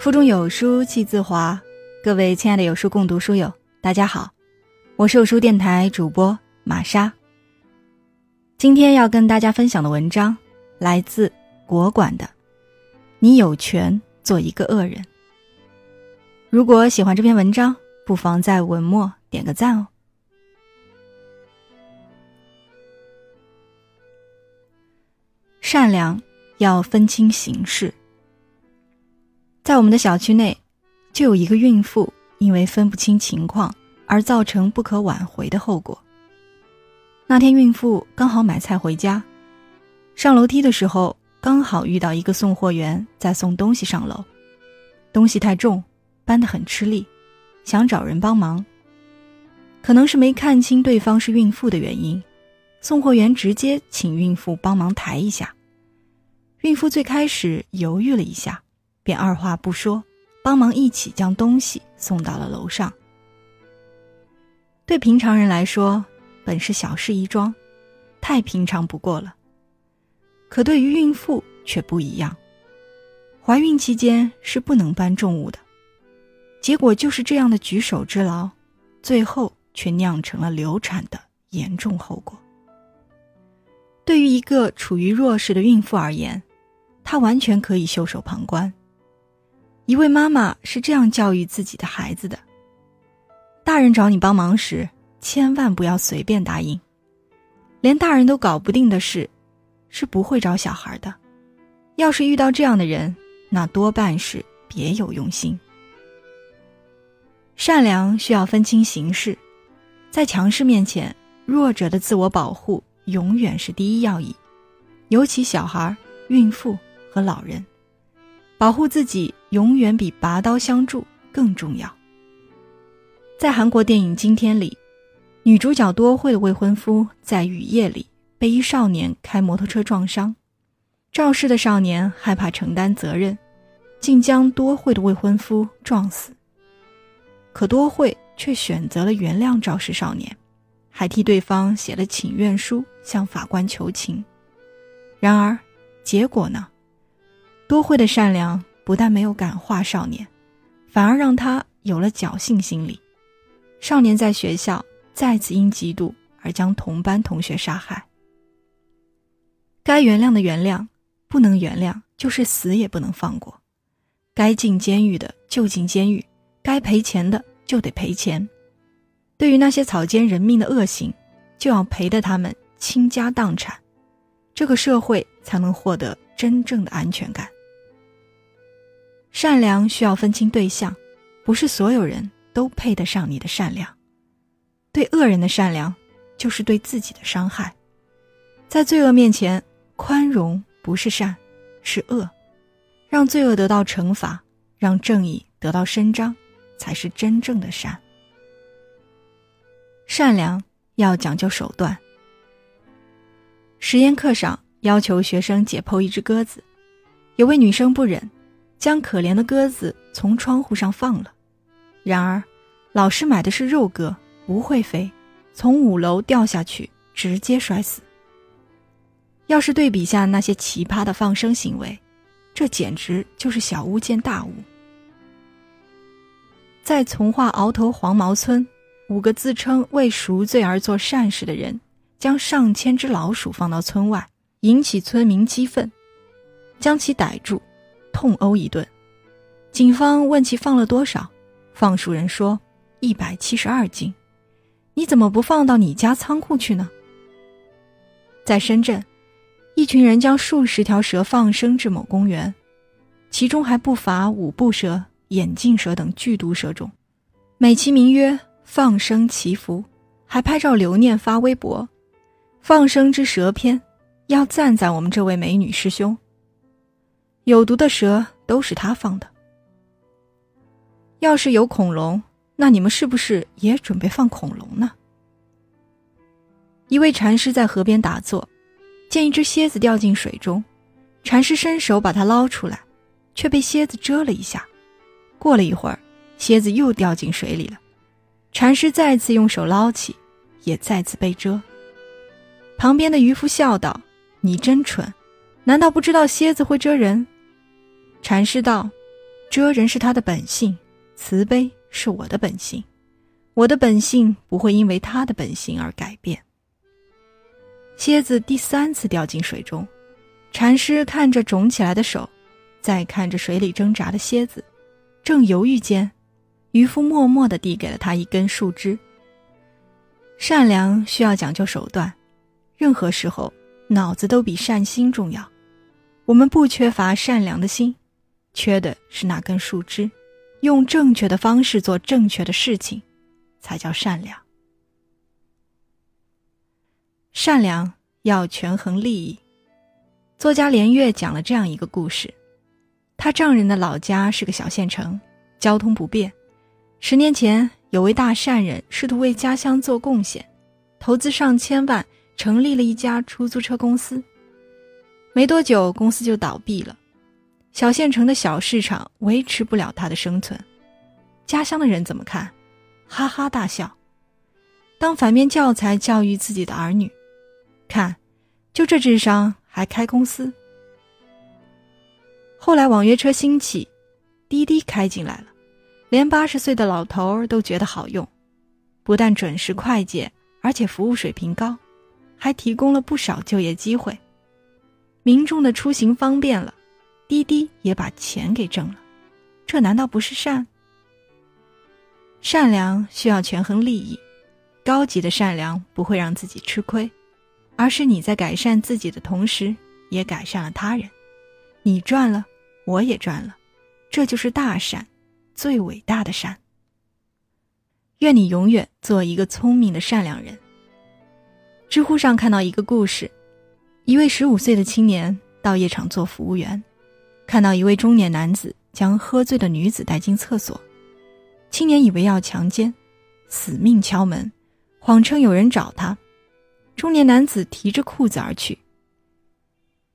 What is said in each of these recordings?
腹中有书气自华，各位亲爱的有书共读书友，大家好，我是有书电台主播玛莎。今天要跟大家分享的文章来自国馆的《你有权做一个恶人》。如果喜欢这篇文章，不妨在文末点个赞哦。善良要分清形势。在我们的小区内，就有一个孕妇因为分不清情况而造成不可挽回的后果。那天，孕妇刚好买菜回家，上楼梯的时候刚好遇到一个送货员在送东西上楼，东西太重，搬得很吃力，想找人帮忙。可能是没看清对方是孕妇的原因，送货员直接请孕妇帮忙抬一下。孕妇最开始犹豫了一下。便二话不说，帮忙一起将东西送到了楼上。对平常人来说，本是小事一桩，太平常不过了。可对于孕妇却不一样，怀孕期间是不能搬重物的，结果就是这样的举手之劳，最后却酿成了流产的严重后果。对于一个处于弱势的孕妇而言，她完全可以袖手旁观。一位妈妈是这样教育自己的孩子的：大人找你帮忙时，千万不要随便答应。连大人都搞不定的事，是不会找小孩的。要是遇到这样的人，那多半是别有用心。善良需要分清形势，在强势面前，弱者的自我保护永远是第一要义，尤其小孩、孕妇和老人。保护自己永远比拔刀相助更重要。在韩国电影《今天》里，女主角多惠的未婚夫在雨夜里被一少年开摩托车撞伤，肇事的少年害怕承担责任，竟将多惠的未婚夫撞死。可多惠却选择了原谅肇事少年，还替对方写了请愿书向法官求情。然而，结果呢？多惠的善良不但没有感化少年，反而让他有了侥幸心理。少年在学校再次因嫉妒而将同班同学杀害。该原谅的原谅，不能原谅就是死也不能放过。该进监狱的就进监狱，该赔钱的就得赔钱。对于那些草菅人命的恶行，就要赔得他们倾家荡产，这个社会才能获得真正的安全感。善良需要分清对象，不是所有人都配得上你的善良。对恶人的善良，就是对自己的伤害。在罪恶面前，宽容不是善，是恶。让罪恶得到惩罚，让正义得到伸张，才是真正的善。善良要讲究手段。实验课上要求学生解剖一只鸽子，有位女生不忍。将可怜的鸽子从窗户上放了，然而，老师买的是肉鸽，不会飞，从五楼掉下去，直接摔死。要是对比下那些奇葩的放生行为，这简直就是小巫见大巫。在从化鳌头黄毛村，五个自称为赎罪而做善事的人，将上千只老鼠放到村外，引起村民激愤，将其逮住。痛殴一顿，警方问其放了多少，放鼠人说一百七十二斤。你怎么不放到你家仓库去呢？在深圳，一群人将数十条蛇放生至某公园，其中还不乏五步蛇、眼镜蛇等剧毒蛇种，美其名曰放生祈福，还拍照留念发微博。放生之蛇篇，要赞赞我们这位美女师兄。有毒的蛇都是他放的。要是有恐龙，那你们是不是也准备放恐龙呢？一位禅师在河边打坐，见一只蝎子掉进水中，禅师伸手把它捞出来，却被蝎子蛰了一下。过了一会儿，蝎子又掉进水里了，禅师再次用手捞起，也再次被蛰。旁边的渔夫笑道：“你真蠢，难道不知道蝎子会蛰人？”禅师道：“遮人是他的本性，慈悲是我的本性，我的本性不会因为他的本性而改变。蝎子第三次掉进水中，禅师看着肿起来的手，再看着水里挣扎的蝎子，正犹豫间，渔夫默默地递给了他一根树枝。善良需要讲究手段，任何时候脑子都比善心重要。我们不缺乏善良的心，缺的是那根树枝。用正确的方式做正确的事情，才叫善良。善良要权衡利益。作家连岳讲了这样一个故事：他丈人的老家是个小县城，交通不便。十年前，有位大善人试图为家乡做贡献，投资上千万，成立了一家出租车公司。没多久，公司就倒闭了。小县城的小市场维持不了他的生存，家乡的人怎么看？哈哈大笑，当反面教材教育自己的儿女。看，就这智商还开公司。后来网约车兴起，滴滴开进来了，连八十岁的老头儿都觉得好用，不但准时快捷，而且服务水平高，还提供了不少就业机会，民众的出行方便了。滴滴也把钱给挣了，这难道不是善？善良需要权衡利益，高级的善良不会让自己吃亏，而是你在改善自己的同时，也改善了他人，你赚了，我也赚了，这就是大善，最伟大的善。愿你永远做一个聪明的善良人。知乎上看到一个故事，一位十五岁的青年到夜场做服务员。看到一位中年男子将喝醉的女子带进厕所，青年以为要强奸，死命敲门，谎称有人找他。中年男子提着裤子而去。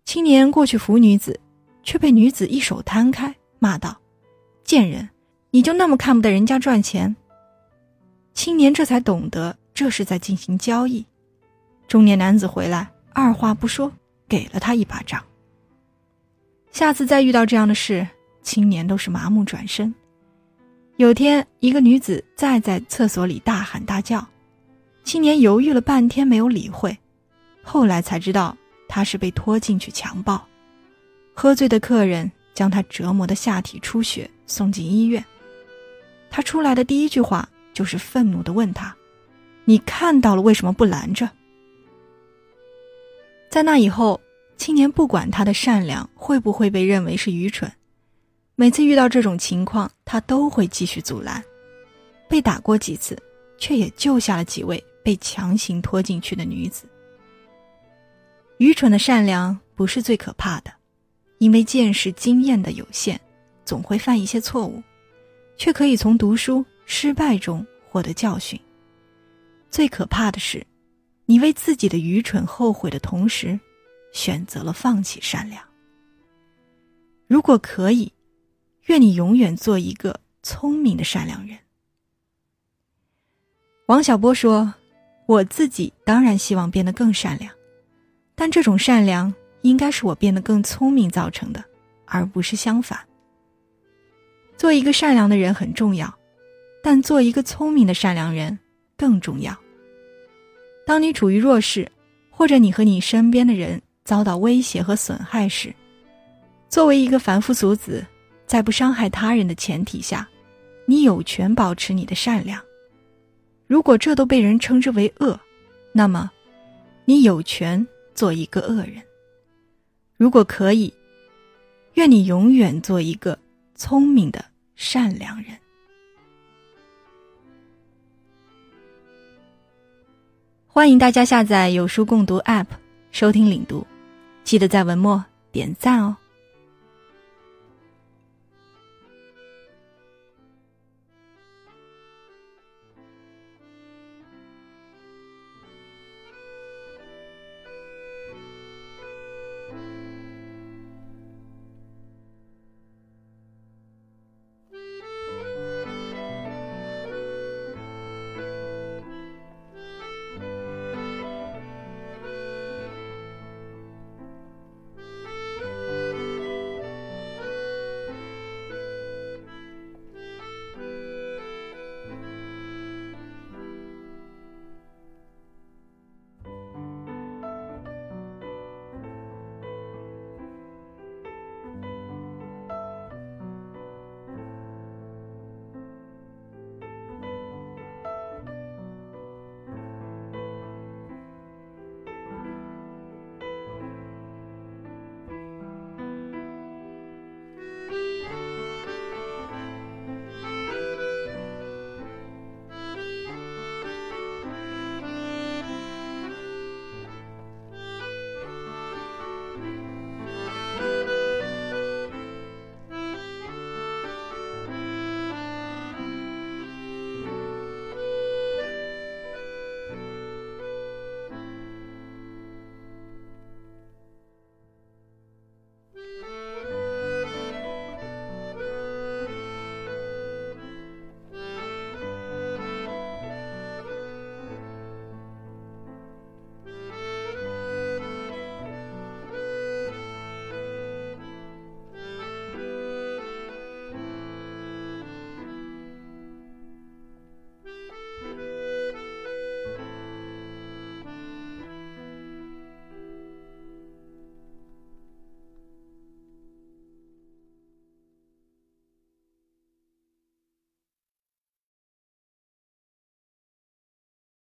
青年过去扶女子，却被女子一手摊开，骂道：“贱人，你就那么看不得人家赚钱？”青年这才懂得这是在进行交易。中年男子回来，二话不说，给了他一巴掌。下次再遇到这样的事，青年都是麻木转身。有天，一个女子再在厕所里大喊大叫，青年犹豫了半天没有理会，后来才知道他是被拖进去强暴。喝醉的客人将他折磨的下体出血，送进医院。他出来的第一句话就是愤怒的问他：“你看到了，为什么不拦着？”在那以后。青年不管他的善良会不会被认为是愚蠢，每次遇到这种情况，他都会继续阻拦。被打过几次，却也救下了几位被强行拖进去的女子。愚蠢的善良不是最可怕的，因为见识经验的有限，总会犯一些错误，却可以从读书失败中获得教训。最可怕的是，你为自己的愚蠢后悔的同时。选择了放弃善良。如果可以，愿你永远做一个聪明的善良人。王小波说：“我自己当然希望变得更善良，但这种善良应该是我变得更聪明造成的，而不是相反。做一个善良的人很重要，但做一个聪明的善良人更重要。当你处于弱势，或者你和你身边的人。”遭到威胁和损害时，作为一个凡夫俗子，在不伤害他人的前提下，你有权保持你的善良。如果这都被人称之为恶，那么，你有权做一个恶人。如果可以，愿你永远做一个聪明的善良人。欢迎大家下载有书共读 App，收听领读。记得在文末点赞哦。